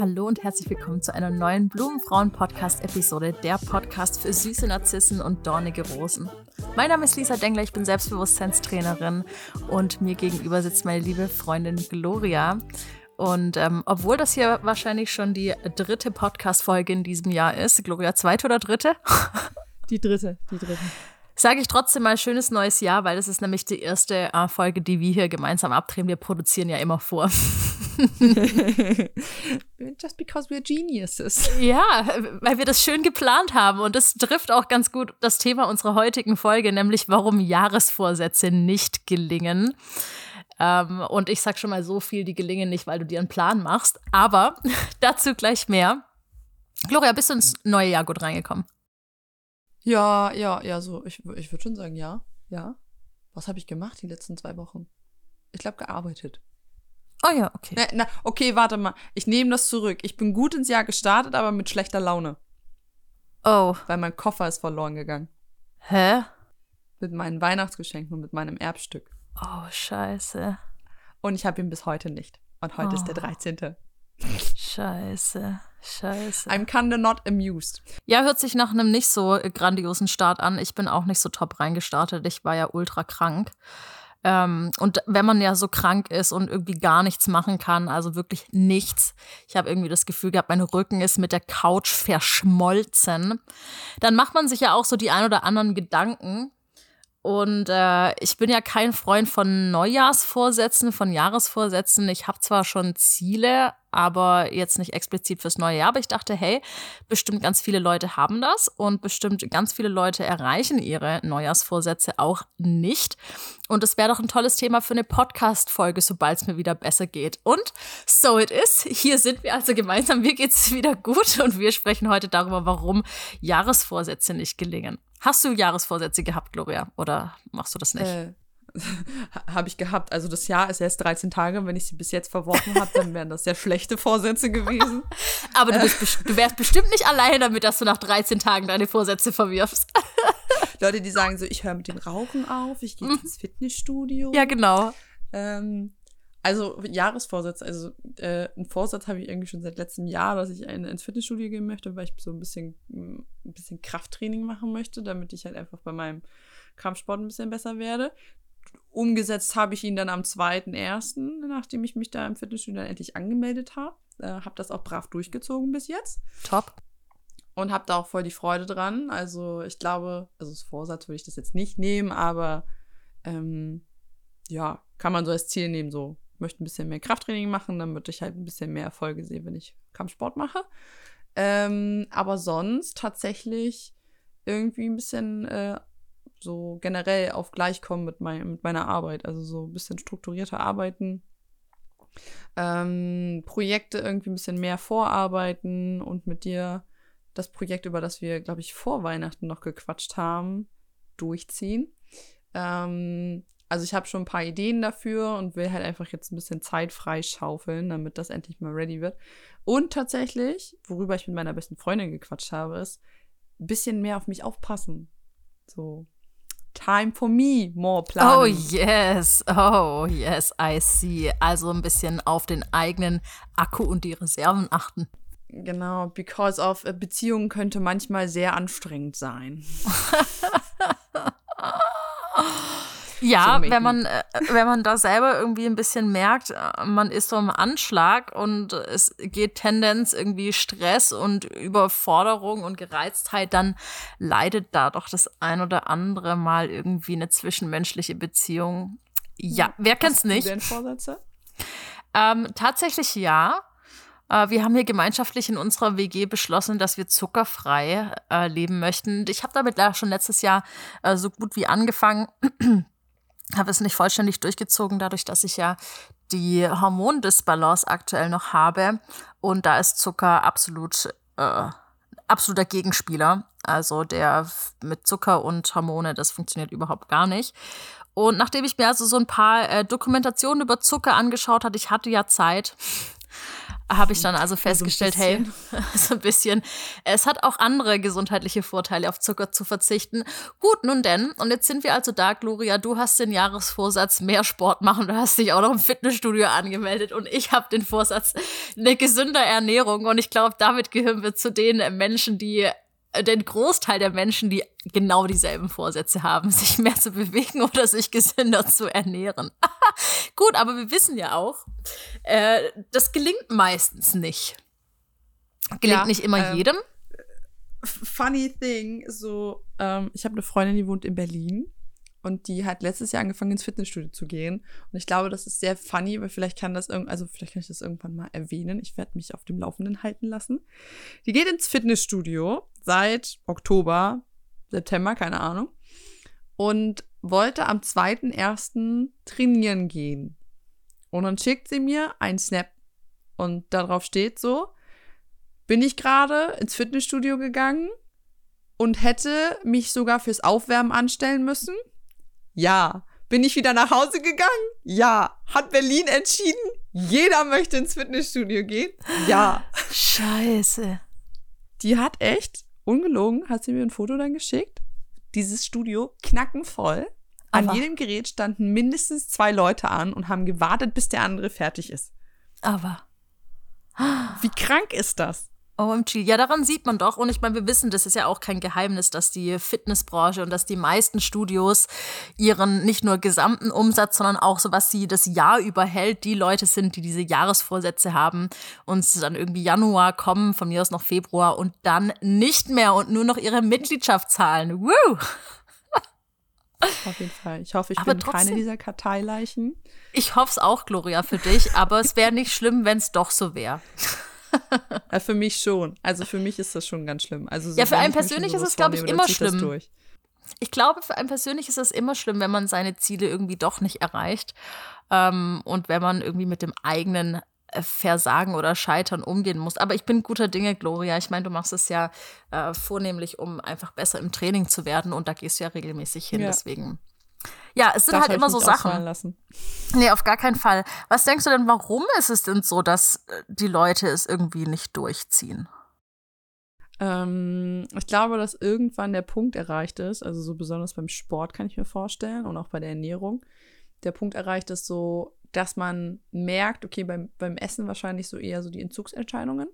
Hallo und herzlich willkommen zu einer neuen Blumenfrauen-Podcast-Episode, der Podcast für süße Narzissen und dornige Rosen. Mein Name ist Lisa Dengler, ich bin Selbstbewusstseinstrainerin und mir gegenüber sitzt meine liebe Freundin Gloria. Und ähm, obwohl das hier wahrscheinlich schon die dritte Podcast-Folge in diesem Jahr ist, Gloria, zweite oder dritte? Die dritte, die dritte sage ich trotzdem mal schönes neues Jahr, weil das ist nämlich die erste äh, Folge, die wir hier gemeinsam abdrehen. Wir produzieren ja immer vor. Just because we're geniuses. Ja, weil wir das schön geplant haben und das trifft auch ganz gut das Thema unserer heutigen Folge, nämlich warum Jahresvorsätze nicht gelingen. Ähm, und ich sag schon mal so viel, die gelingen nicht, weil du dir einen Plan machst. Aber dazu gleich mehr. Gloria, bist du ins neue Jahr gut reingekommen? Ja, ja, ja, so. Ich, ich würde schon sagen, ja. Ja. Was habe ich gemacht die letzten zwei Wochen? Ich glaube, gearbeitet. Oh ja, okay. Na, na, okay, warte mal. Ich nehme das zurück. Ich bin gut ins Jahr gestartet, aber mit schlechter Laune. Oh. Weil mein Koffer ist verloren gegangen. Hä? Mit meinen Weihnachtsgeschenken und mit meinem Erbstück. Oh, scheiße. Und ich habe ihn bis heute nicht. Und heute oh. ist der 13. Scheiße. Scheiße. I'm kinda not amused. Ja, hört sich nach einem nicht so grandiosen Start an. Ich bin auch nicht so top reingestartet. Ich war ja ultra krank. Ähm, und wenn man ja so krank ist und irgendwie gar nichts machen kann, also wirklich nichts, ich habe irgendwie das Gefühl gehabt, mein Rücken ist mit der Couch verschmolzen, dann macht man sich ja auch so die ein oder anderen Gedanken. Und äh, ich bin ja kein Freund von Neujahrsvorsätzen, von Jahresvorsätzen. Ich habe zwar schon Ziele, aber jetzt nicht explizit fürs neue Jahr. Aber ich dachte, hey, bestimmt ganz viele Leute haben das und bestimmt ganz viele Leute erreichen ihre Neujahrsvorsätze auch nicht. Und es wäre doch ein tolles Thema für eine Podcast-Folge, sobald es mir wieder besser geht. Und so it is. Hier sind wir also gemeinsam. Mir geht es wieder gut und wir sprechen heute darüber, warum Jahresvorsätze nicht gelingen. Hast du Jahresvorsätze gehabt, Gloria? Oder machst du das nicht? Äh, habe ich gehabt. Also das Jahr ist erst 13 Tage. Wenn ich sie bis jetzt verworfen habe, dann wären das sehr schlechte Vorsätze gewesen. Aber du, bist, du wärst bestimmt nicht alleine damit, dass du nach 13 Tagen deine Vorsätze verwirfst. Leute, die sagen so, ich höre mit dem Rauchen auf, ich gehe mhm. ins Fitnessstudio. Ja, genau. Ähm, also Jahresvorsatz, also äh, einen Vorsatz habe ich irgendwie schon seit letztem Jahr, dass ich ein, ins Fitnessstudio gehen möchte, weil ich so ein bisschen, ein bisschen Krafttraining machen möchte, damit ich halt einfach bei meinem Kampfsport ein bisschen besser werde. Umgesetzt habe ich ihn dann am 2.1., nachdem ich mich da im Fitnessstudio dann endlich angemeldet habe. Äh, habe das auch brav durchgezogen bis jetzt. Top. Und habe da auch voll die Freude dran. Also ich glaube, also als Vorsatz würde ich das jetzt nicht nehmen, aber ähm, ja, kann man so als Ziel nehmen, so möchte ein bisschen mehr Krafttraining machen, würde ich halt ein bisschen mehr Erfolge sehen, wenn ich Kampfsport mache. Ähm, aber sonst tatsächlich irgendwie ein bisschen äh, so generell auf Gleichkommen mit, mein, mit meiner Arbeit. Also so ein bisschen strukturierter arbeiten. Ähm, Projekte irgendwie ein bisschen mehr vorarbeiten und mit dir das Projekt, über das wir, glaube ich, vor Weihnachten noch gequatscht haben, durchziehen. Ähm, also ich habe schon ein paar Ideen dafür und will halt einfach jetzt ein bisschen Zeit freischaufeln, damit das endlich mal ready wird. Und tatsächlich, worüber ich mit meiner besten Freundin gequatscht habe, ist ein bisschen mehr auf mich aufpassen. So, time for me, more planen. Oh yes, oh yes, I see. Also ein bisschen auf den eigenen Akku und die Reserven achten. Genau, because of äh, Beziehungen könnte manchmal sehr anstrengend sein. Ja, wenn man, äh, wenn man da selber irgendwie ein bisschen merkt, äh, man ist so im Anschlag und es geht Tendenz irgendwie Stress und Überforderung und Gereiztheit, dann leidet da doch das ein oder andere Mal irgendwie eine zwischenmenschliche Beziehung. Ja, wer kennt's nicht? Hast du denn Vorsätze? Ähm, tatsächlich ja. Äh, wir haben hier gemeinschaftlich in unserer WG beschlossen, dass wir zuckerfrei äh, leben möchten. Ich habe damit schon letztes Jahr äh, so gut wie angefangen habe es nicht vollständig durchgezogen, dadurch, dass ich ja die Hormondisbalance aktuell noch habe. Und da ist Zucker absolut äh, absoluter Gegenspieler. Also der mit Zucker und Hormone, das funktioniert überhaupt gar nicht. Und nachdem ich mir also so ein paar äh, Dokumentationen über Zucker angeschaut hatte, ich hatte ja Zeit, habe ich dann also festgestellt, so hey, so ein bisschen, es hat auch andere gesundheitliche Vorteile, auf Zucker zu verzichten. Gut, nun denn, und jetzt sind wir also da, Gloria, du hast den Jahresvorsatz, mehr Sport machen, du hast dich auch noch im Fitnessstudio angemeldet. Und ich habe den Vorsatz, eine gesünder Ernährung. Und ich glaube, damit gehören wir zu den Menschen, die den Großteil der Menschen, die genau dieselben Vorsätze haben, sich mehr zu bewegen oder sich gesünder zu ernähren. Gut, aber wir wissen ja auch, äh, das gelingt meistens nicht. Gelingt ja, nicht immer ähm, jedem. Funny thing, so, ähm, ich habe eine Freundin, die wohnt in Berlin und die hat letztes Jahr angefangen ins Fitnessstudio zu gehen. Und ich glaube, das ist sehr funny, weil vielleicht kann das irgend, also vielleicht kann ich das irgendwann mal erwähnen. Ich werde mich auf dem Laufenden halten lassen. Die geht ins Fitnessstudio seit Oktober, September, keine Ahnung. Und wollte am 2.1. trainieren gehen. Und dann schickt sie mir ein Snap. Und darauf steht so, bin ich gerade ins Fitnessstudio gegangen und hätte mich sogar fürs Aufwärmen anstellen müssen ja. Bin ich wieder nach Hause gegangen? Ja. Hat Berlin entschieden? Jeder möchte ins Fitnessstudio gehen? Ja. Scheiße. Die hat echt, ungelogen, hat sie mir ein Foto dann geschickt. Dieses Studio knackenvoll. An Aber. jedem Gerät standen mindestens zwei Leute an und haben gewartet, bis der andere fertig ist. Aber. Wie krank ist das? OMG, ja, daran sieht man doch. Und ich meine, wir wissen, das ist ja auch kein Geheimnis, dass die Fitnessbranche und dass die meisten Studios ihren nicht nur gesamten Umsatz, sondern auch so, was sie das Jahr überhält, die Leute sind, die diese Jahresvorsätze haben und dann irgendwie Januar kommen, von mir aus noch Februar und dann nicht mehr und nur noch ihre Mitgliedschaft zahlen. Woo! Auf jeden Fall. Ich hoffe, ich aber bin trotzdem, keine dieser Karteileichen. Ich hoffe es auch, Gloria, für dich, aber es wäre nicht schlimm, wenn es doch so wäre für mich schon. Also für mich ist das schon ganz schlimm. Also so, ja, für einen persönlich ist es, glaube ich, immer schlimm. Ich glaube, für einen persönlich ist es immer schlimm, wenn man seine Ziele irgendwie doch nicht erreicht. Ähm, und wenn man irgendwie mit dem eigenen äh, Versagen oder Scheitern umgehen muss. Aber ich bin guter Dinge, Gloria. Ich meine, du machst es ja äh, vornehmlich, um einfach besser im Training zu werden und da gehst du ja regelmäßig hin. Ja. Deswegen ja, es sind Darf halt immer so Sachen. Lassen. Nee, auf gar keinen Fall. Was denkst du denn, warum ist es denn so, dass äh, die Leute es irgendwie nicht durchziehen? Ähm, ich glaube, dass irgendwann der Punkt erreicht ist, also so besonders beim Sport kann ich mir vorstellen und auch bei der Ernährung, der Punkt erreicht ist so, dass man merkt, okay, beim, beim Essen wahrscheinlich so eher so die Entzugsentscheidungen.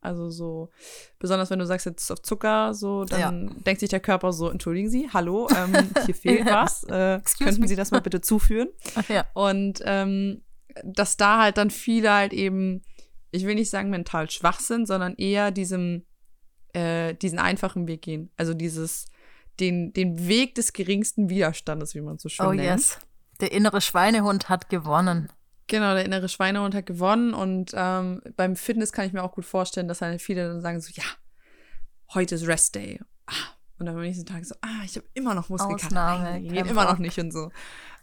Also so, besonders wenn du sagst jetzt auf Zucker, so, dann ja. denkt sich der Körper so, entschuldigen Sie, hallo, ähm, hier fehlt ja. was. Äh, könnten. Sie das mal bitte zuführen? Ja. Und ähm, dass da halt dann viele halt eben, ich will nicht sagen mental schwach sind, sondern eher diesem, äh, diesen einfachen Weg gehen. Also dieses, den, den Weg des geringsten Widerstandes, wie man so schön oh, nennt. Oh yes. Der innere Schweinehund hat gewonnen. Genau, der innere Schweinehund hat gewonnen und ähm, beim Fitness kann ich mir auch gut vorstellen, dass halt viele dann sagen so, ja, heute ist Rest Day. Ah, und dann am nächsten Tag so, ah, ich habe immer noch Muskelkater. Geht immer noch nicht und so.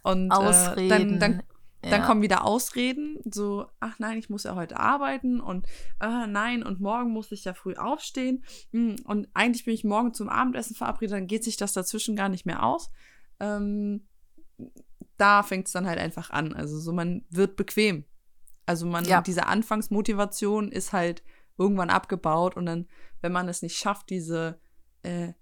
Und Ausreden. Äh, dann, dann, ja. dann kommen wieder Ausreden, so, ach nein, ich muss ja heute arbeiten und äh, nein, und morgen muss ich ja früh aufstehen. Hm, und eigentlich bin ich morgen zum Abendessen verabredet, dann geht sich das dazwischen gar nicht mehr aus. Ähm, da fängt es dann halt einfach an. Also so, man wird bequem. Also man, ja. diese Anfangsmotivation ist halt irgendwann abgebaut und dann, wenn man es nicht schafft, diese, äh,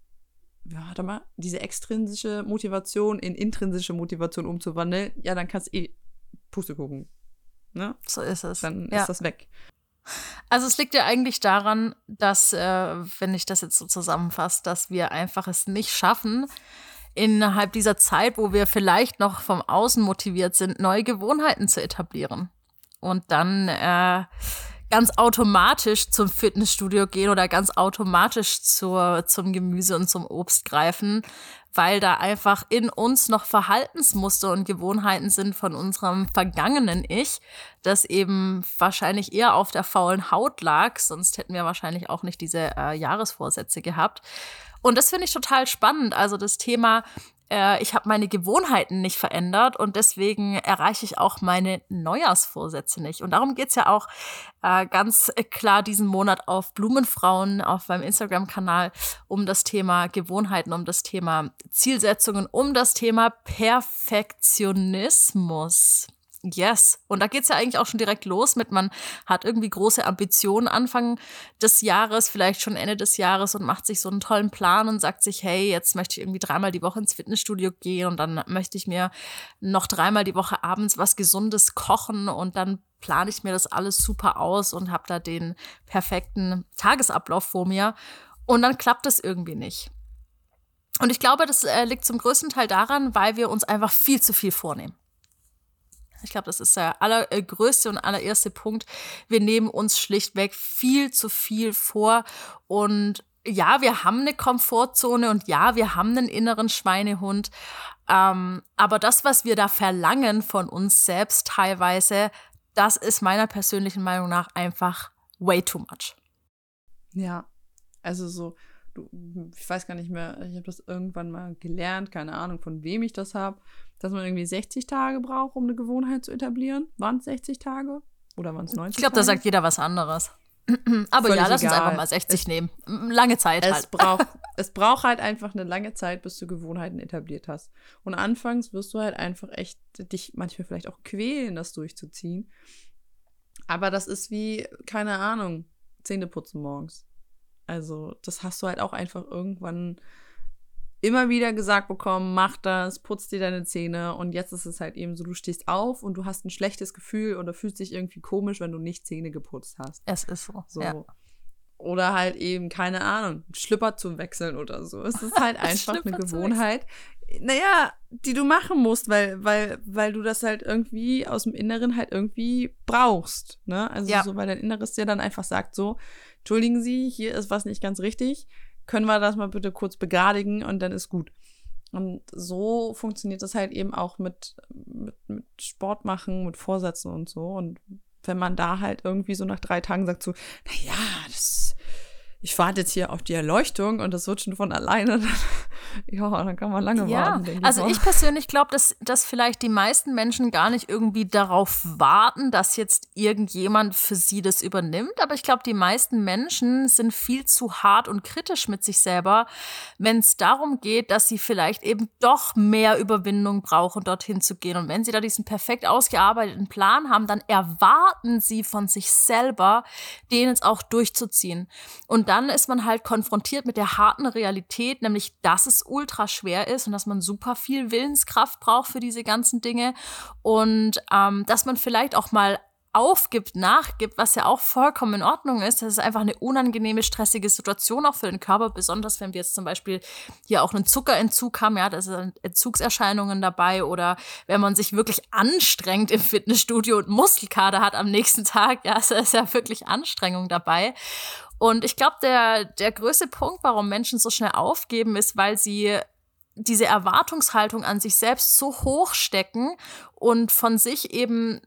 warte mal, diese extrinsische Motivation in intrinsische Motivation umzuwandeln, ja, dann kannst du eh Puste gucken. Ne? So ist es. Dann ja. ist das weg. Also es liegt ja eigentlich daran, dass, äh, wenn ich das jetzt so zusammenfasse, dass wir einfach es nicht schaffen, innerhalb dieser Zeit, wo wir vielleicht noch vom Außen motiviert sind, neue Gewohnheiten zu etablieren. Und dann äh, ganz automatisch zum Fitnessstudio gehen oder ganz automatisch zur, zum Gemüse und zum Obst greifen, weil da einfach in uns noch Verhaltensmuster und Gewohnheiten sind von unserem vergangenen Ich, das eben wahrscheinlich eher auf der faulen Haut lag, sonst hätten wir wahrscheinlich auch nicht diese äh, Jahresvorsätze gehabt. Und das finde ich total spannend. Also das Thema, äh, ich habe meine Gewohnheiten nicht verändert und deswegen erreiche ich auch meine Neujahrsvorsätze nicht. Und darum geht es ja auch äh, ganz klar diesen Monat auf Blumenfrauen auf meinem Instagram-Kanal um das Thema Gewohnheiten, um das Thema Zielsetzungen, um das Thema Perfektionismus. Yes. Und da geht's ja eigentlich auch schon direkt los mit, man hat irgendwie große Ambitionen Anfang des Jahres, vielleicht schon Ende des Jahres und macht sich so einen tollen Plan und sagt sich, hey, jetzt möchte ich irgendwie dreimal die Woche ins Fitnessstudio gehen und dann möchte ich mir noch dreimal die Woche abends was Gesundes kochen und dann plane ich mir das alles super aus und habe da den perfekten Tagesablauf vor mir. Und dann klappt es irgendwie nicht. Und ich glaube, das äh, liegt zum größten Teil daran, weil wir uns einfach viel zu viel vornehmen. Ich glaube, das ist der allergrößte und allererste Punkt. Wir nehmen uns schlichtweg viel zu viel vor. Und ja, wir haben eine Komfortzone und ja, wir haben einen inneren Schweinehund. Ähm, aber das, was wir da verlangen von uns selbst teilweise, das ist meiner persönlichen Meinung nach einfach way too much. Ja, also so, du, ich weiß gar nicht mehr, ich habe das irgendwann mal gelernt, keine Ahnung, von wem ich das habe, dass man irgendwie 60 Tage braucht, um eine Gewohnheit zu etablieren. Waren es 60 Tage? Oder waren es 90 Ich glaube, da sagt jeder was anderes. Aber Völlig ja, lass egal. uns einfach mal 60 es, nehmen. Lange Zeit es halt. Braucht, es braucht halt einfach eine lange Zeit, bis du Gewohnheiten etabliert hast. Und anfangs wirst du halt einfach echt dich manchmal vielleicht auch quälen, das durchzuziehen. Aber das ist wie, keine Ahnung, Zähne putzen morgens. Also, das hast du halt auch einfach irgendwann immer wieder gesagt bekommen, mach das, putz dir deine Zähne und jetzt ist es halt eben so, du stehst auf und du hast ein schlechtes Gefühl oder fühlst dich irgendwie komisch, wenn du nicht Zähne geputzt hast. Es ist so. so. Ja. Oder halt eben, keine Ahnung, Schlüpper zu wechseln oder so. Es ist halt einfach eine Gewohnheit, naja, die du machen musst, weil, weil, weil du das halt irgendwie aus dem Inneren halt irgendwie brauchst. Ne? Also ja. so, weil dein Inneres dir dann einfach sagt, so, entschuldigen Sie, hier ist was nicht ganz richtig können wir das mal bitte kurz begradigen und dann ist gut. Und so funktioniert das halt eben auch mit, mit, mit Sport machen, mit Vorsätzen und so. Und wenn man da halt irgendwie so nach drei Tagen sagt so, naja, das ich warte jetzt hier auf die Erleuchtung und das wird schon von alleine. ja, dann kann man lange ja, warten. Ich also ich persönlich glaube, dass, dass vielleicht die meisten Menschen gar nicht irgendwie darauf warten, dass jetzt irgendjemand für sie das übernimmt. Aber ich glaube, die meisten Menschen sind viel zu hart und kritisch mit sich selber, wenn es darum geht, dass sie vielleicht eben doch mehr Überwindung brauchen, dorthin zu gehen. Und wenn sie da diesen perfekt ausgearbeiteten Plan haben, dann erwarten sie von sich selber, den jetzt auch durchzuziehen. Und dann ist man halt konfrontiert mit der harten Realität, nämlich, dass es ultra schwer ist und dass man super viel Willenskraft braucht für diese ganzen Dinge und ähm, dass man vielleicht auch mal aufgibt, nachgibt, was ja auch vollkommen in Ordnung ist. Das ist einfach eine unangenehme, stressige Situation auch für den Körper, besonders wenn wir jetzt zum Beispiel hier auch einen Zuckerentzug haben, ja, da sind Entzugserscheinungen dabei oder wenn man sich wirklich anstrengt im Fitnessstudio und Muskelkater hat am nächsten Tag, ja, es ist ja wirklich Anstrengung dabei. Und ich glaube, der, der größte Punkt, warum Menschen so schnell aufgeben, ist, weil sie diese Erwartungshaltung an sich selbst so hoch stecken und von sich eben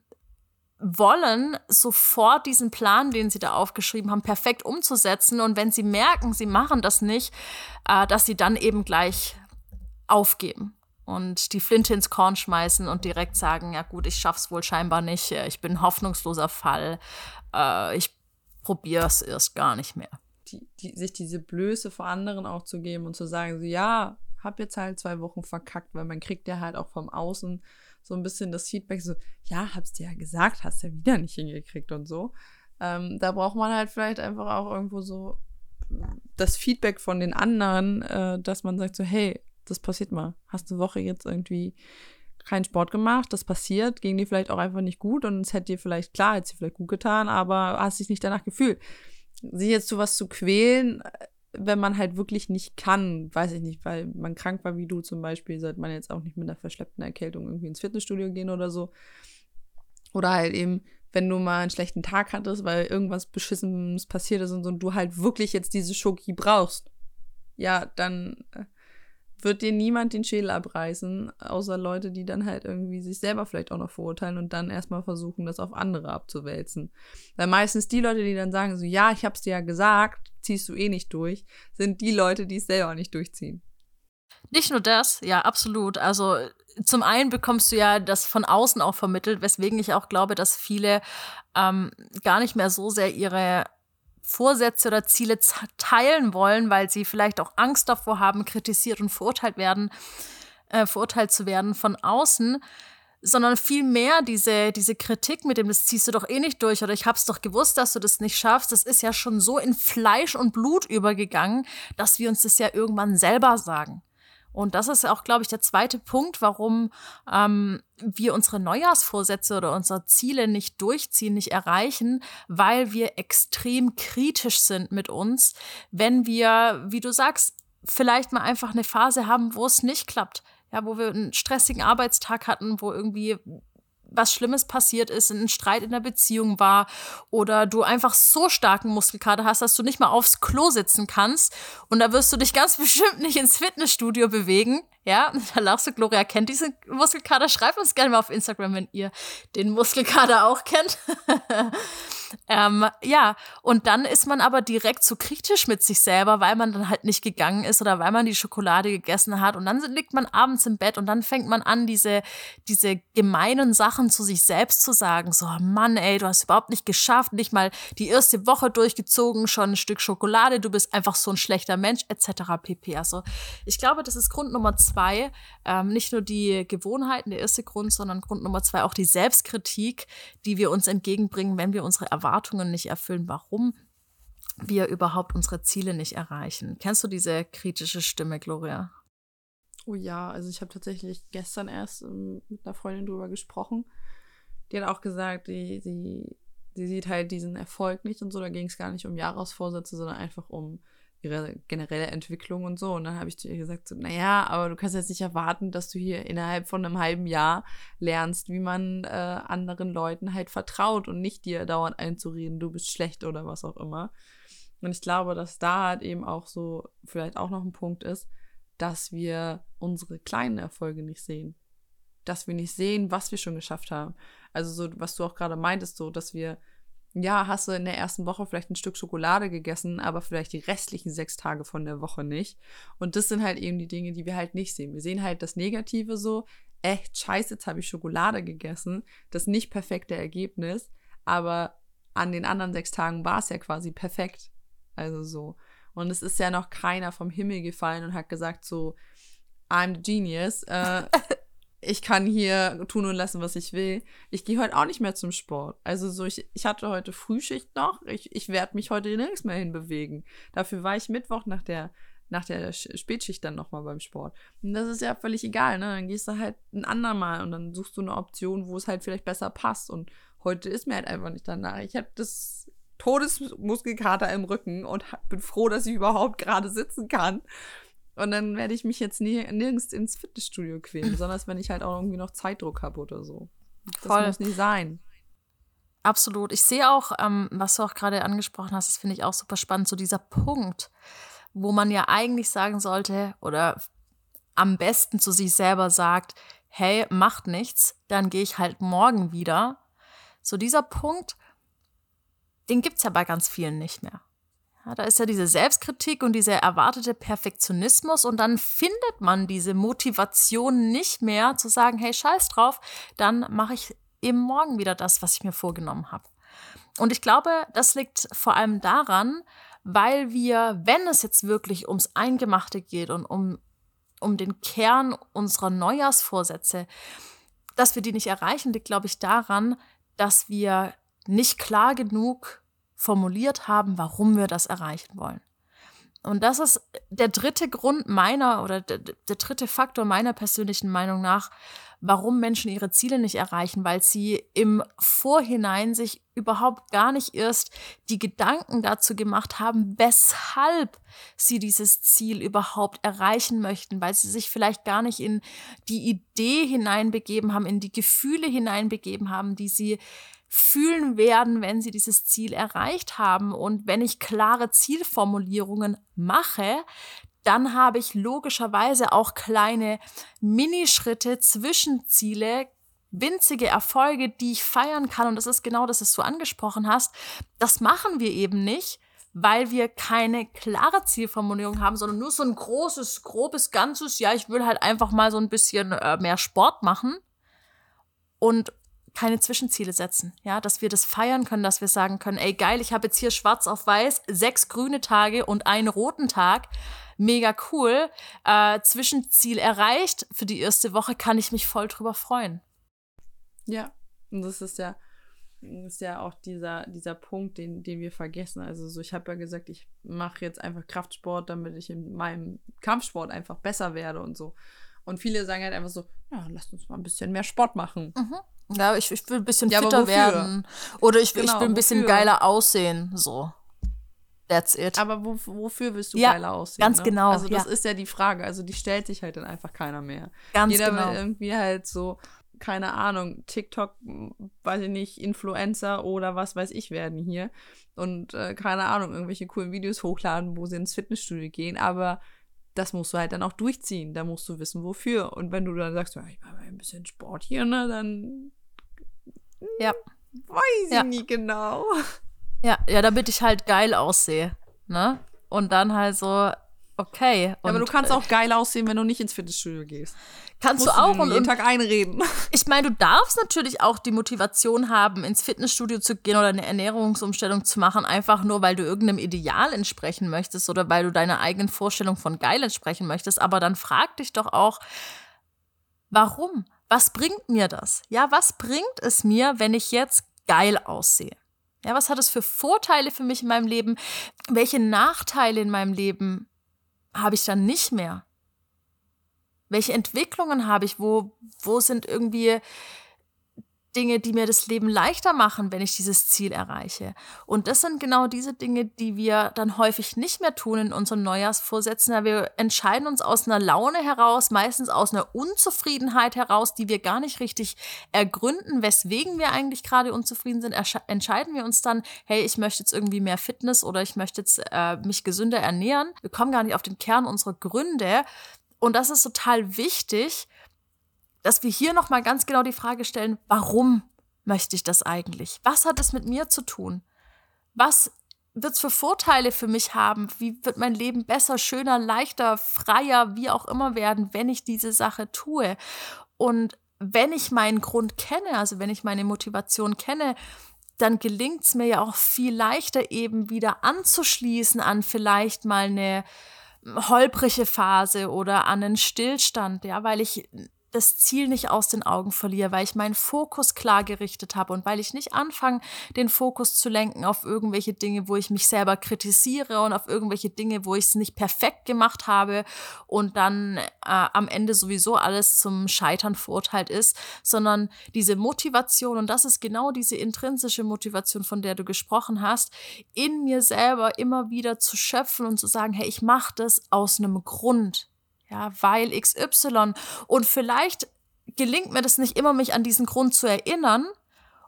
wollen, sofort diesen Plan, den sie da aufgeschrieben haben, perfekt umzusetzen. Und wenn sie merken, sie machen das nicht, äh, dass sie dann eben gleich aufgeben und die Flinte ins Korn schmeißen und direkt sagen, ja gut, ich schaff's wohl scheinbar nicht, ich bin ein hoffnungsloser Fall, äh, ich probiere es erst gar nicht mehr. Die, die, sich diese Blöße vor anderen auch zu geben und zu sagen, so ja, hab jetzt halt zwei Wochen verkackt, weil man kriegt ja halt auch vom Außen so ein bisschen das Feedback, so, ja, hab's dir ja gesagt, hast ja wieder nicht hingekriegt und so. Ähm, da braucht man halt vielleicht einfach auch irgendwo so das Feedback von den anderen, äh, dass man sagt so, hey, das passiert mal. Hast eine Woche jetzt irgendwie keinen Sport gemacht, das passiert, ging dir vielleicht auch einfach nicht gut und es hätte dir vielleicht, klar, hätte es dir vielleicht gut getan, aber hast dich nicht danach gefühlt. Sich jetzt zu was zu quälen, wenn man halt wirklich nicht kann, weiß ich nicht, weil man krank war wie du zum Beispiel, sollte man jetzt auch nicht mit einer verschleppten Erkältung irgendwie ins Fitnessstudio gehen oder so. Oder halt eben, wenn du mal einen schlechten Tag hattest, weil irgendwas Beschissenes passiert ist und so und du halt wirklich jetzt diese Schoki brauchst. Ja, dann äh, wird dir niemand den Schädel abreißen, außer Leute, die dann halt irgendwie sich selber vielleicht auch noch verurteilen und dann erstmal versuchen, das auf andere abzuwälzen. Weil meistens die Leute, die dann sagen, so, ja, ich hab's dir ja gesagt, ziehst du eh nicht durch, sind die Leute, die es selber nicht durchziehen. Nicht nur das, ja, absolut. Also zum einen bekommst du ja das von außen auch vermittelt, weswegen ich auch glaube, dass viele ähm, gar nicht mehr so sehr ihre Vorsätze oder Ziele teilen wollen, weil sie vielleicht auch Angst davor haben, kritisiert und verurteilt werden, äh, verurteilt zu werden von außen, sondern vielmehr diese, diese Kritik mit dem, das ziehst du doch eh nicht durch oder ich hab's doch gewusst, dass du das nicht schaffst, das ist ja schon so in Fleisch und Blut übergegangen, dass wir uns das ja irgendwann selber sagen. Und das ist auch, glaube ich, der zweite Punkt, warum ähm, wir unsere Neujahrsvorsätze oder unsere Ziele nicht durchziehen, nicht erreichen, weil wir extrem kritisch sind mit uns, wenn wir, wie du sagst, vielleicht mal einfach eine Phase haben, wo es nicht klappt. Ja, wo wir einen stressigen Arbeitstag hatten, wo irgendwie was Schlimmes passiert ist, ein Streit in der Beziehung war oder du einfach so starken Muskelkater hast, dass du nicht mal aufs Klo sitzen kannst und da wirst du dich ganz bestimmt nicht ins Fitnessstudio bewegen. Ja, da lachst du, Gloria kennt diesen Muskelkater. Schreibt uns gerne mal auf Instagram, wenn ihr den Muskelkater auch kennt. Ähm, ja, und dann ist man aber direkt so kritisch mit sich selber, weil man dann halt nicht gegangen ist oder weil man die Schokolade gegessen hat. Und dann liegt man abends im Bett und dann fängt man an, diese, diese gemeinen Sachen zu sich selbst zu sagen. So, Mann, ey, du hast überhaupt nicht geschafft, nicht mal die erste Woche durchgezogen, schon ein Stück Schokolade, du bist einfach so ein schlechter Mensch, etc. pp. Also, ich glaube, das ist Grund Nummer zwei. Ähm, nicht nur die Gewohnheiten, der erste Grund, sondern Grund Nummer zwei auch die Selbstkritik, die wir uns entgegenbringen, wenn wir unsere Erwartungen nicht erfüllen, warum wir überhaupt unsere Ziele nicht erreichen. Kennst du diese kritische Stimme, Gloria? Oh ja, also ich habe tatsächlich gestern erst ähm, mit einer Freundin drüber gesprochen. Die hat auch gesagt, die, die, die sieht halt diesen Erfolg nicht und so. Da ging es gar nicht um Jahresvorsätze, sondern einfach um ihre generelle Entwicklung und so. Und dann habe ich zu ihr gesagt, so, naja, aber du kannst jetzt nicht erwarten, dass du hier innerhalb von einem halben Jahr lernst, wie man äh, anderen Leuten halt vertraut und nicht dir dauernd einzureden, du bist schlecht oder was auch immer. Und ich glaube, dass da halt eben auch so vielleicht auch noch ein Punkt ist, dass wir unsere kleinen Erfolge nicht sehen. Dass wir nicht sehen, was wir schon geschafft haben. Also so, was du auch gerade meintest, so, dass wir ja, hast du in der ersten Woche vielleicht ein Stück Schokolade gegessen, aber vielleicht die restlichen sechs Tage von der Woche nicht. Und das sind halt eben die Dinge, die wir halt nicht sehen. Wir sehen halt das Negative so, echt scheiße, jetzt habe ich Schokolade gegessen, das nicht perfekte Ergebnis, aber an den anderen sechs Tagen war es ja quasi perfekt. Also so. Und es ist ja noch keiner vom Himmel gefallen und hat gesagt so, I'm the genius. Äh, ich kann hier tun und lassen, was ich will. Ich gehe heute auch nicht mehr zum Sport. Also so, ich, ich hatte heute Frühschicht noch. Ich, ich werde mich heute nirgends mehr hinbewegen. Dafür war ich Mittwoch nach der, nach der Spätschicht dann nochmal beim Sport. Und das ist ja völlig egal, ne? Dann gehst du halt ein andermal und dann suchst du eine Option, wo es halt vielleicht besser passt. Und heute ist mir halt einfach nicht danach. Ich habe das Todesmuskelkater im Rücken und bin froh, dass ich überhaupt gerade sitzen kann. Und dann werde ich mich jetzt nie, nirgends ins Fitnessstudio quälen, besonders wenn ich halt auch irgendwie noch Zeitdruck habe oder so. Das Voll. muss nicht sein. Absolut. Ich sehe auch, ähm, was du auch gerade angesprochen hast, das finde ich auch super spannend, so dieser Punkt, wo man ja eigentlich sagen sollte oder am besten zu sich selber sagt, hey, macht nichts, dann gehe ich halt morgen wieder. So dieser Punkt, den gibt es ja bei ganz vielen nicht mehr. Ja, da ist ja diese Selbstkritik und dieser erwartete Perfektionismus und dann findet man diese Motivation nicht mehr zu sagen, hey, scheiß drauf, dann mache ich eben morgen wieder das, was ich mir vorgenommen habe. Und ich glaube, das liegt vor allem daran, weil wir, wenn es jetzt wirklich ums Eingemachte geht und um, um den Kern unserer Neujahrsvorsätze, dass wir die nicht erreichen, liegt, glaube ich, daran, dass wir nicht klar genug formuliert haben, warum wir das erreichen wollen. Und das ist der dritte Grund meiner oder der, der, dritte Faktor meiner persönlichen Meinung nach, warum Menschen ihre Ziele nicht erreichen, weil sie im Vorhinein sich überhaupt gar nicht erst die Gedanken dazu gemacht haben, weshalb sie dieses Ziel überhaupt erreichen möchten, weil sie sich vielleicht gar nicht in die Idee hineinbegeben haben, in die Gefühle hineinbegeben haben, die sie fühlen werden, wenn sie dieses Ziel erreicht haben. Und wenn ich klare Zielformulierungen mache, dann habe ich logischerweise auch kleine Minischritte, Zwischenziele, winzige Erfolge, die ich feiern kann. Und das ist genau das, was du angesprochen hast. Das machen wir eben nicht, weil wir keine klare Zielformulierung haben, sondern nur so ein großes, grobes Ganzes. Ja, ich will halt einfach mal so ein bisschen äh, mehr Sport machen. Und keine Zwischenziele setzen, ja, dass wir das feiern können, dass wir sagen können, ey geil, ich habe jetzt hier schwarz auf weiß sechs grüne Tage und einen roten Tag, mega cool, äh, Zwischenziel erreicht für die erste Woche, kann ich mich voll drüber freuen. Ja, und das ist ja, ist ja auch dieser, dieser Punkt, den, den wir vergessen. Also so, ich habe ja gesagt, ich mache jetzt einfach Kraftsport, damit ich in meinem Kampfsport einfach besser werde und so. Und viele sagen halt einfach so, ja, lasst uns mal ein bisschen mehr Sport machen. Mhm. Ja, ich, ich will ein bisschen ja, fitter werden. Oder ich, genau, ich will ein bisschen wofür? geiler aussehen. So. That's it. Aber wo, wofür willst du ja, geiler aussehen? Ganz ne? genau. Also das ja. ist ja die Frage. Also die stellt sich halt dann einfach keiner mehr. Ganz Jeder genau. will irgendwie halt so, keine Ahnung, TikTok, weiß ich nicht, Influencer oder was weiß ich werden hier. Und äh, keine Ahnung, irgendwelche coolen Videos hochladen, wo sie ins Fitnessstudio gehen. Aber das musst du halt dann auch durchziehen. Da musst du wissen, wofür. Und wenn du dann sagst, ja, ich mache mal ein bisschen Sport hier, ne, dann ja. weiß ich ja. nie genau. Ja, ja, damit ich halt geil aussehe. Ne? Und dann halt so, okay. Ja, aber du kannst auch geil aussehen, wenn du nicht ins Fitnessstudio gehst. Kannst du auch und jeden Tag einreden. Ich meine, du darfst natürlich auch die Motivation haben, ins Fitnessstudio zu gehen oder eine Ernährungsumstellung zu machen, einfach nur, weil du irgendeinem Ideal entsprechen möchtest oder weil du deiner eigenen Vorstellung von geil entsprechen möchtest. Aber dann frag dich doch auch, warum? Was bringt mir das? Ja, was bringt es mir, wenn ich jetzt geil aussehe? Ja, was hat es für Vorteile für mich in meinem Leben? Welche Nachteile in meinem Leben habe ich dann nicht mehr? Welche Entwicklungen habe ich? Wo, wo sind irgendwie Dinge, die mir das Leben leichter machen, wenn ich dieses Ziel erreiche. Und das sind genau diese Dinge, die wir dann häufig nicht mehr tun in unseren Neujahrsvorsätzen. Ja, wir entscheiden uns aus einer Laune heraus, meistens aus einer Unzufriedenheit heraus, die wir gar nicht richtig ergründen, weswegen wir eigentlich gerade unzufrieden sind. entscheiden wir uns dann, hey, ich möchte jetzt irgendwie mehr Fitness oder ich möchte jetzt äh, mich gesünder ernähren. Wir kommen gar nicht auf den Kern unserer Gründe. Und das ist total wichtig, dass wir hier nochmal ganz genau die Frage stellen, warum möchte ich das eigentlich? Was hat es mit mir zu tun? Was wird es für Vorteile für mich haben? Wie wird mein Leben besser, schöner, leichter, freier, wie auch immer werden, wenn ich diese Sache tue? Und wenn ich meinen Grund kenne, also wenn ich meine Motivation kenne, dann gelingt es mir ja auch viel leichter eben wieder anzuschließen an vielleicht mal eine holprige Phase oder an einen Stillstand, ja, weil ich das Ziel nicht aus den Augen verliere, weil ich meinen Fokus klar gerichtet habe und weil ich nicht anfange, den Fokus zu lenken auf irgendwelche Dinge, wo ich mich selber kritisiere und auf irgendwelche Dinge, wo ich es nicht perfekt gemacht habe und dann äh, am Ende sowieso alles zum Scheitern verurteilt ist, sondern diese Motivation, und das ist genau diese intrinsische Motivation, von der du gesprochen hast, in mir selber immer wieder zu schöpfen und zu sagen, hey, ich mache das aus einem Grund ja, weil XY. Und vielleicht gelingt mir das nicht immer, mich an diesen Grund zu erinnern.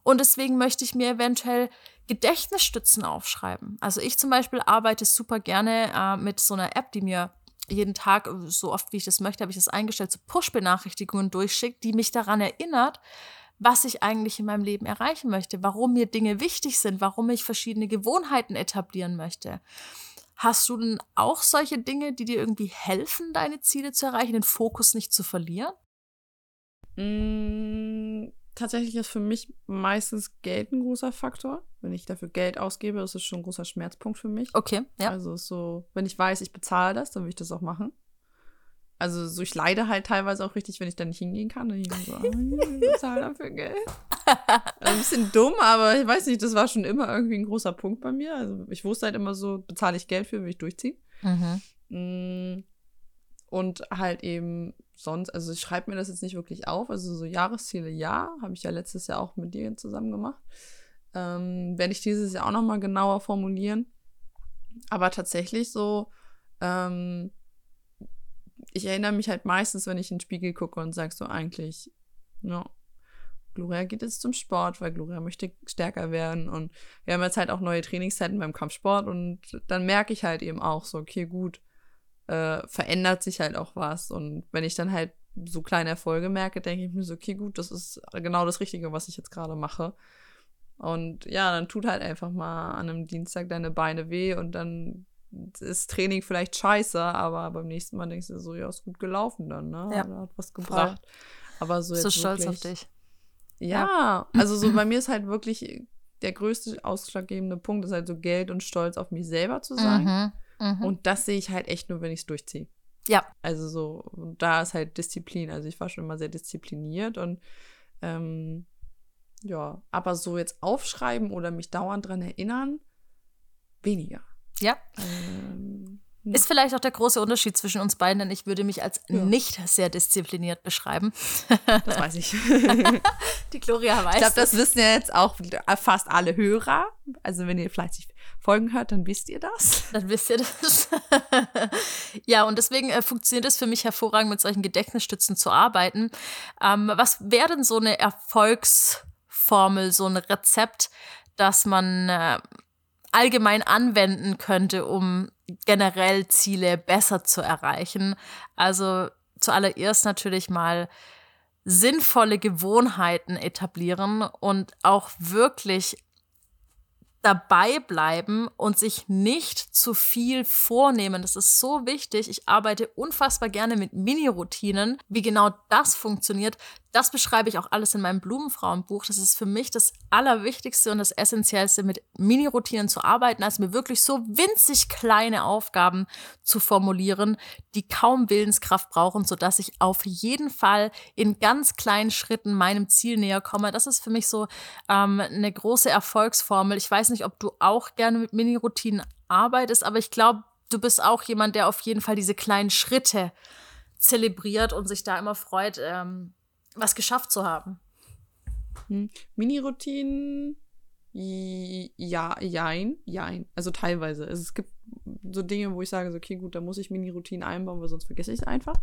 Und deswegen möchte ich mir eventuell Gedächtnisstützen aufschreiben. Also ich zum Beispiel arbeite super gerne äh, mit so einer App, die mir jeden Tag, so oft wie ich das möchte, habe ich das eingestellt, so Push-Benachrichtigungen durchschickt, die mich daran erinnert, was ich eigentlich in meinem Leben erreichen möchte, warum mir Dinge wichtig sind, warum ich verschiedene Gewohnheiten etablieren möchte. Hast du denn auch solche Dinge, die dir irgendwie helfen, deine Ziele zu erreichen, den Fokus nicht zu verlieren? Mm, tatsächlich ist für mich meistens Geld ein großer Faktor. Wenn ich dafür Geld ausgebe, ist es schon ein großer Schmerzpunkt für mich. Okay, ja. Also so, wenn ich weiß, ich bezahle das, dann will ich das auch machen. Also so, ich leide halt teilweise auch richtig, wenn ich da nicht hingehen kann. Dann ich so, oh, ich bezahle dafür Geld. Ein bisschen dumm, aber ich weiß nicht, das war schon immer irgendwie ein großer Punkt bei mir. Also ich wusste halt immer so, bezahle ich Geld für, will ich durchziehen. Mhm. Mm, und halt eben sonst, also ich schreibe mir das jetzt nicht wirklich auf. Also so Jahresziele, ja, habe ich ja letztes Jahr auch mit dir zusammen gemacht. Ähm, werde ich dieses Jahr auch nochmal genauer formulieren. Aber tatsächlich so, ähm, ich erinnere mich halt meistens, wenn ich in den Spiegel gucke und sage so eigentlich, ja, Gloria geht jetzt zum Sport, weil Gloria möchte stärker werden und wir haben jetzt halt auch neue Trainingszeiten beim Kampfsport und dann merke ich halt eben auch so, okay, gut, äh, verändert sich halt auch was und wenn ich dann halt so kleine Erfolge merke, denke ich mir so, okay, gut, das ist genau das Richtige, was ich jetzt gerade mache. Und ja, dann tut halt einfach mal an einem Dienstag deine Beine weh und dann ist Training vielleicht scheiße, aber beim nächsten Mal denkst du so, ja, ist gut gelaufen dann, ne? Ja. Oder hat was gebracht. Voll. Aber so jetzt so stolz wirklich, auf dich. Ja, also so bei mir ist halt wirklich der größte ausschlaggebende Punkt, ist halt so Geld und Stolz auf mich selber zu sein. Mhm, mh. Und das sehe ich halt echt nur, wenn ich es durchziehe. Ja. Also so, da ist halt Disziplin. Also ich war schon immer sehr diszipliniert und ähm, ja, aber so jetzt aufschreiben oder mich dauernd dran erinnern, weniger. Ja. Ähm, ist vielleicht auch der große Unterschied zwischen uns beiden, denn ich würde mich als ja. nicht sehr diszipliniert beschreiben. Das weiß ich. Die Gloria weiß. Ich glaube, das wissen ja jetzt auch fast alle Hörer. Also, wenn ihr fleißig Folgen hört, dann wisst ihr das. Dann wisst ihr das. ja, und deswegen äh, funktioniert es für mich hervorragend, mit solchen Gedächtnisstützen zu arbeiten. Ähm, was wäre denn so eine Erfolgsformel, so ein Rezept, das man äh, allgemein anwenden könnte, um generell Ziele besser zu erreichen. Also zuallererst natürlich mal sinnvolle Gewohnheiten etablieren und auch wirklich dabei bleiben und sich nicht zu viel vornehmen. Das ist so wichtig. Ich arbeite unfassbar gerne mit Mini-Routinen. Wie genau das funktioniert, das beschreibe ich auch alles in meinem Blumenfrauenbuch. Das ist für mich das Allerwichtigste und das Essentiellste, mit Mini-Routinen zu arbeiten, als mir wirklich so winzig kleine Aufgaben zu formulieren, die kaum Willenskraft brauchen, sodass ich auf jeden Fall in ganz kleinen Schritten meinem Ziel näher komme. Das ist für mich so ähm, eine große Erfolgsformel. Ich weiß nicht, ob du auch gerne mit Mini-Routinen arbeitest, aber ich glaube, du bist auch jemand, der auf jeden Fall diese kleinen Schritte zelebriert und sich da immer freut, ähm, was geschafft zu haben. Hm. Mini-Routinen, ja, jein, jein. Also teilweise. Also es gibt so Dinge, wo ich sage, so, okay, gut, da muss ich Mini-Routinen einbauen, weil sonst vergesse ich es einfach.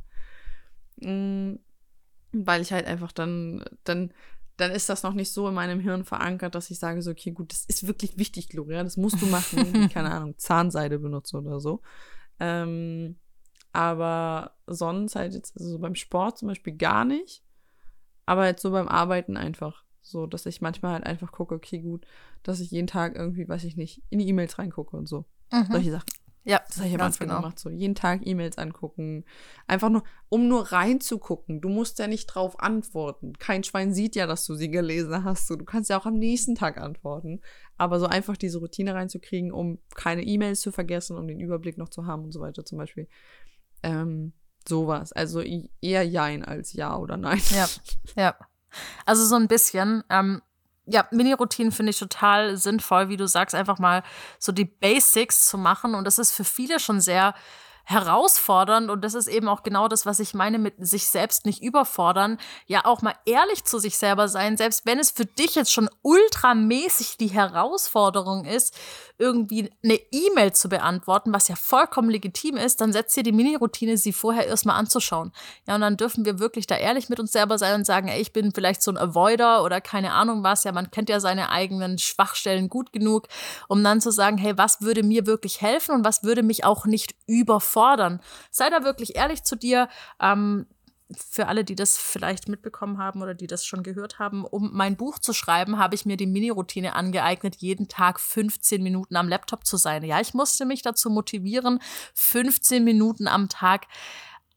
Mhm. Weil ich halt einfach dann, dann, dann ist das noch nicht so in meinem Hirn verankert, dass ich sage, so, okay, gut, das ist wirklich wichtig, Gloria, das musst du machen. keine Ahnung, Zahnseide benutzen oder so. Ähm, aber sonst halt jetzt, also beim Sport zum Beispiel gar nicht. Aber jetzt so beim Arbeiten einfach. So, dass ich manchmal halt einfach gucke, okay, gut, dass ich jeden Tag irgendwie, weiß ich nicht, in die E-Mails reingucke und so. Mhm. Solche Sachen. Ja, das habe ich Anfang genau. gemacht. So jeden Tag E-Mails angucken. Einfach nur, um nur reinzugucken. Du musst ja nicht drauf antworten. Kein Schwein sieht ja, dass du sie gelesen hast. So, du kannst ja auch am nächsten Tag antworten. Aber so einfach diese Routine reinzukriegen, um keine E-Mails zu vergessen, um den Überblick noch zu haben und so weiter zum Beispiel. Ähm, Sowas. Also eher Jein als Ja oder Nein. Ja, ja. Also so ein bisschen. Ähm, ja, Mini-Routinen finde ich total sinnvoll, wie du sagst, einfach mal so die Basics zu machen. Und das ist für viele schon sehr herausfordernd und das ist eben auch genau das, was ich meine mit sich selbst nicht überfordern, ja auch mal ehrlich zu sich selber sein, selbst wenn es für dich jetzt schon ultramäßig die Herausforderung ist, irgendwie eine E-Mail zu beantworten, was ja vollkommen legitim ist, dann setzt dir die Mini-Routine, sie vorher erstmal anzuschauen. Ja, und dann dürfen wir wirklich da ehrlich mit uns selber sein und sagen, ey, ich bin vielleicht so ein Avoider oder keine Ahnung was, ja, man kennt ja seine eigenen Schwachstellen gut genug, um dann zu sagen, hey, was würde mir wirklich helfen und was würde mich auch nicht überfordern fordern. Sei da wirklich ehrlich zu dir. Ähm, für alle, die das vielleicht mitbekommen haben oder die das schon gehört haben, um mein Buch zu schreiben, habe ich mir die Mini-Routine angeeignet, jeden Tag 15 Minuten am Laptop zu sein. Ja, ich musste mich dazu motivieren, 15 Minuten am Tag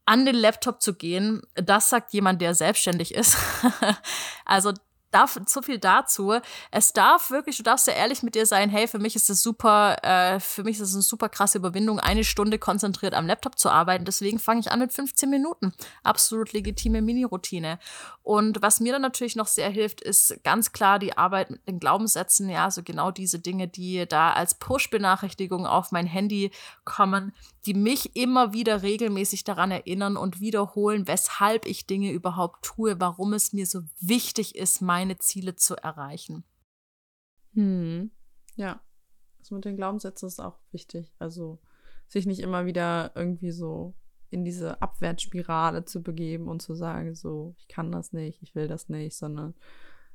an den Laptop zu gehen. Das sagt jemand, der selbstständig ist. also darf so viel dazu. Es darf wirklich, du darfst ja ehrlich mit dir sein, hey, für mich ist es super, äh, für mich ist es eine super krasse Überwindung, eine Stunde konzentriert am Laptop zu arbeiten. Deswegen fange ich an mit 15 Minuten. Absolut legitime Mini-Routine. Und was mir dann natürlich noch sehr hilft, ist ganz klar die Arbeit mit den Glaubenssätzen. Ja, also genau diese Dinge, die da als Push-Benachrichtigung auf mein Handy kommen, die mich immer wieder regelmäßig daran erinnern und wiederholen, weshalb ich Dinge überhaupt tue, warum es mir so wichtig ist, meine Ziele zu erreichen. Hm. Ja, das mit den Glaubenssätzen ist auch wichtig. Also sich nicht immer wieder irgendwie so in diese Abwärtsspirale zu begeben und zu sagen, so, ich kann das nicht, ich will das nicht, sondern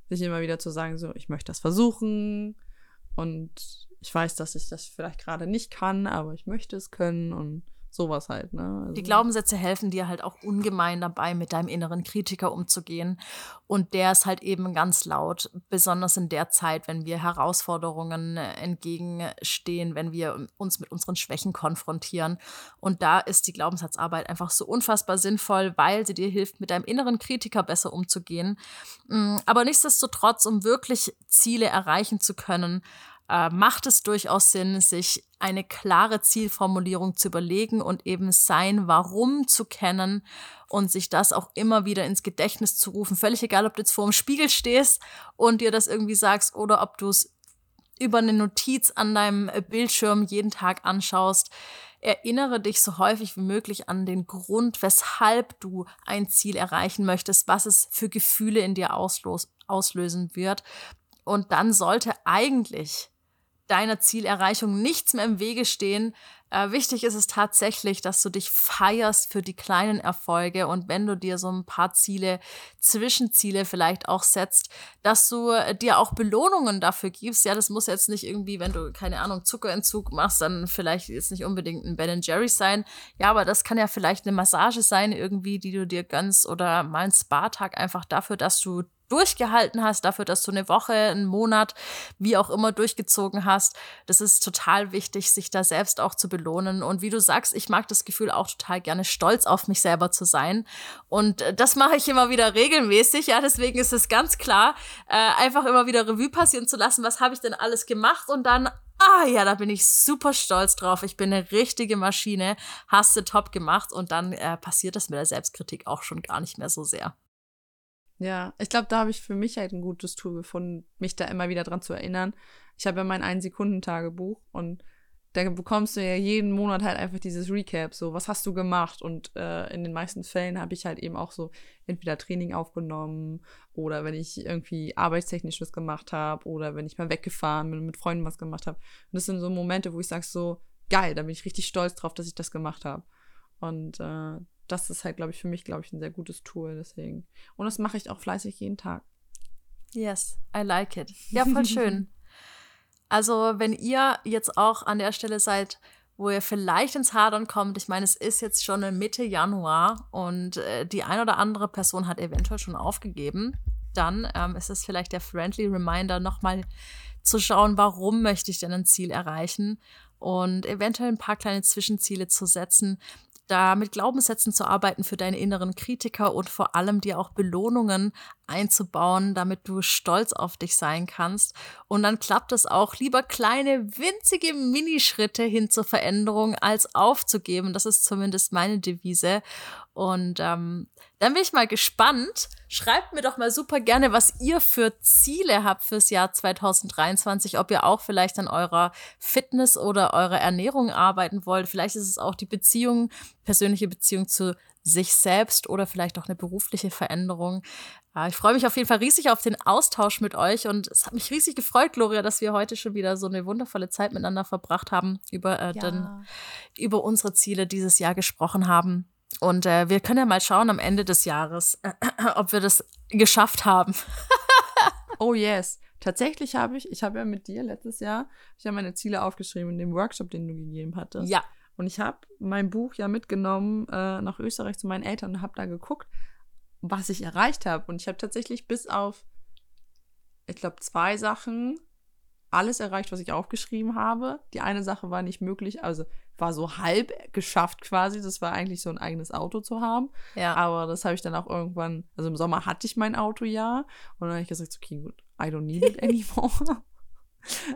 sich immer wieder zu sagen, so, ich möchte das versuchen und ich weiß, dass ich das vielleicht gerade nicht kann, aber ich möchte es können und sowas halt. Ne? Also die Glaubenssätze helfen dir halt auch ungemein dabei, mit deinem inneren Kritiker umzugehen. Und der ist halt eben ganz laut, besonders in der Zeit, wenn wir Herausforderungen entgegenstehen, wenn wir uns mit unseren Schwächen konfrontieren. Und da ist die Glaubenssatzarbeit einfach so unfassbar sinnvoll, weil sie dir hilft, mit deinem inneren Kritiker besser umzugehen. Mm, aber nichtsdestotrotz, um wirklich Ziele erreichen zu können, äh, macht es durchaus Sinn, sich eine klare Zielformulierung zu überlegen und eben sein Warum zu kennen und sich das auch immer wieder ins Gedächtnis zu rufen. Völlig egal, ob du jetzt vor dem Spiegel stehst und dir das irgendwie sagst oder ob du es über eine Notiz an deinem Bildschirm jeden Tag anschaust. Erinnere dich so häufig wie möglich an den Grund, weshalb du ein Ziel erreichen möchtest, was es für Gefühle in dir auslösen wird. Und dann sollte eigentlich deiner Zielerreichung nichts mehr im Wege stehen. Äh, wichtig ist es tatsächlich, dass du dich feierst für die kleinen Erfolge und wenn du dir so ein paar Ziele, Zwischenziele vielleicht auch setzt, dass du äh, dir auch Belohnungen dafür gibst. Ja, das muss jetzt nicht irgendwie, wenn du, keine Ahnung, Zuckerentzug machst, dann vielleicht jetzt nicht unbedingt ein Ben Jerry sein. Ja, aber das kann ja vielleicht eine Massage sein, irgendwie, die du dir gönnst oder mal ein Spa-Tag einfach dafür, dass du durchgehalten hast, dafür, dass du eine Woche, einen Monat, wie auch immer durchgezogen hast. Das ist total wichtig, sich da selbst auch zu belohnen. Und wie du sagst, ich mag das Gefühl auch total gerne, stolz auf mich selber zu sein. Und äh, das mache ich immer wieder regelmäßig. Ja, deswegen ist es ganz klar, äh, einfach immer wieder Revue passieren zu lassen. Was habe ich denn alles gemacht? Und dann ah ja, da bin ich super stolz drauf. Ich bin eine richtige Maschine, hast du top gemacht und dann äh, passiert das mit der Selbstkritik auch schon gar nicht mehr so sehr. Ja, ich glaube, da habe ich für mich halt ein gutes Tool gefunden, mich da immer wieder dran zu erinnern. Ich habe ja mein Ein-Sekunden-Tagebuch und da bekommst du ja jeden Monat halt einfach dieses Recap, so, was hast du gemacht? Und äh, in den meisten Fällen habe ich halt eben auch so entweder Training aufgenommen oder wenn ich irgendwie arbeitstechnisch was gemacht habe oder wenn ich mal weggefahren bin und mit Freunden was gemacht habe. Und das sind so Momente, wo ich sage so, geil, da bin ich richtig stolz drauf, dass ich das gemacht habe. Und äh, das ist halt, glaube ich, für mich, glaube ich, ein sehr gutes Tool. Deswegen. Und das mache ich auch fleißig jeden Tag. Yes, I like it. Ja, voll schön. Also, wenn ihr jetzt auch an der Stelle seid, wo ihr vielleicht ins Hadern kommt, ich meine, es ist jetzt schon Mitte Januar und äh, die ein oder andere Person hat eventuell schon aufgegeben, dann ähm, ist es vielleicht der friendly Reminder, nochmal zu schauen, warum möchte ich denn ein Ziel erreichen und eventuell ein paar kleine Zwischenziele zu setzen, da mit Glaubenssätzen zu arbeiten für deine inneren Kritiker und vor allem dir auch Belohnungen einzubauen, damit du stolz auf dich sein kannst. Und dann klappt es auch, lieber kleine, winzige Minischritte hin zur Veränderung, als aufzugeben. Das ist zumindest meine Devise. Und ähm, dann bin ich mal gespannt. Schreibt mir doch mal super gerne, was ihr für Ziele habt fürs Jahr 2023, ob ihr auch vielleicht an eurer Fitness oder eurer Ernährung arbeiten wollt. Vielleicht ist es auch die Beziehung, persönliche Beziehung zu sich selbst oder vielleicht auch eine berufliche Veränderung. Ich freue mich auf jeden Fall riesig auf den Austausch mit euch und es hat mich riesig gefreut, Gloria, dass wir heute schon wieder so eine wundervolle Zeit miteinander verbracht haben, über, äh, ja. den, über unsere Ziele dieses Jahr gesprochen haben. Und äh, wir können ja mal schauen am Ende des Jahres, äh, ob wir das geschafft haben. oh yes. Tatsächlich habe ich, ich habe ja mit dir letztes Jahr, ich habe meine Ziele aufgeschrieben in dem Workshop, den du gegeben hattest. Ja. Und ich habe mein Buch ja mitgenommen äh, nach Österreich zu meinen Eltern und habe da geguckt, was ich erreicht habe. Und ich habe tatsächlich bis auf, ich glaube, zwei Sachen alles erreicht, was ich aufgeschrieben habe. Die eine Sache war nicht möglich, also war so halb geschafft quasi. Das war eigentlich so ein eigenes Auto zu haben. Ja. Aber das habe ich dann auch irgendwann, also im Sommer hatte ich mein Auto ja. Und dann habe ich gesagt, okay, gut, I don't need it anymore.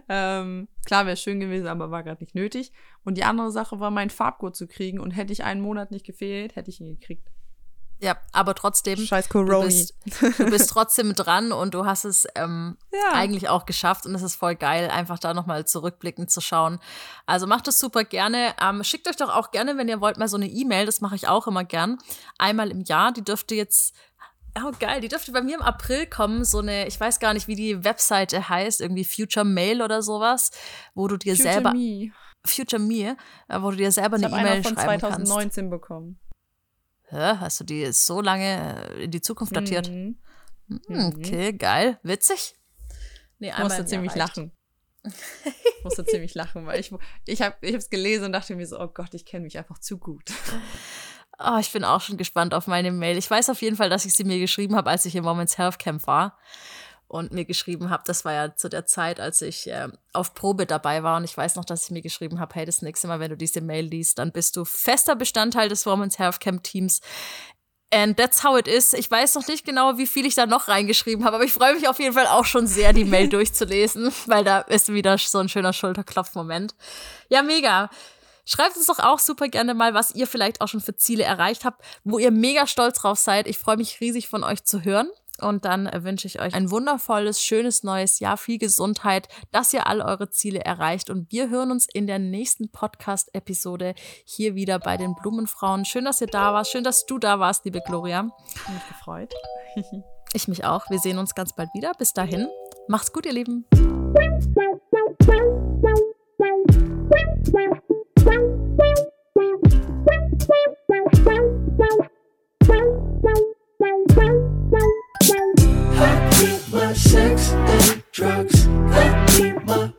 Ähm, klar wäre schön gewesen, aber war gerade nicht nötig. Und die andere Sache war, meinen Farbgurt zu kriegen. Und hätte ich einen Monat nicht gefehlt, hätte ich ihn gekriegt. Ja, aber trotzdem. Scheiß Corona. Du bist, du bist trotzdem dran und du hast es ähm, ja. eigentlich auch geschafft und es ist voll geil, einfach da nochmal zurückblickend zu schauen. Also macht es super gerne. Ähm, schickt euch doch auch gerne, wenn ihr wollt, mal so eine E-Mail. Das mache ich auch immer gern. Einmal im Jahr. Die dürfte jetzt Oh, geil. Die dürfte bei mir im April kommen. So eine, ich weiß gar nicht, wie die Webseite heißt, irgendwie Future Mail oder sowas, wo du dir Future selber. Me. Future Me, äh, wo du dir selber eine E-Mail schreiben kannst. Ich habe 2019 bekommen. Hä? Hast du die so lange äh, in die Zukunft datiert? Mhm. Hm, okay, geil. Witzig. Nee, ich musste ziemlich lachen. ich musste ziemlich lachen, weil ich, ich habe es gelesen und dachte mir so, oh Gott, ich kenne mich einfach zu gut. Oh, ich bin auch schon gespannt auf meine Mail. Ich weiß auf jeden Fall, dass ich sie mir geschrieben habe, als ich im Moments Health Camp war und mir geschrieben habe, das war ja zu der Zeit, als ich äh, auf Probe dabei war und ich weiß noch, dass ich mir geschrieben habe, hey, das nächste Mal, wenn du diese Mail liest, dann bist du fester Bestandteil des Women's Health Camp Teams. And that's how it is. Ich weiß noch nicht genau, wie viel ich da noch reingeschrieben habe, aber ich freue mich auf jeden Fall auch schon sehr, die Mail durchzulesen, weil da ist wieder so ein schöner Schulterklopfmoment. Ja, mega. Schreibt uns doch auch super gerne mal, was ihr vielleicht auch schon für Ziele erreicht habt, wo ihr mega stolz drauf seid. Ich freue mich riesig von euch zu hören. Und dann wünsche ich euch ein wundervolles, schönes neues Jahr, viel Gesundheit, dass ihr all eure Ziele erreicht. Und wir hören uns in der nächsten Podcast-Episode hier wieder bei den Blumenfrauen. Schön, dass ihr da warst. Schön, dass du da warst, liebe Gloria. Mich gefreut. ich mich auch. Wir sehen uns ganz bald wieder. Bis dahin. Macht's gut, ihr Lieben. I keep my sex and drugs. I keep my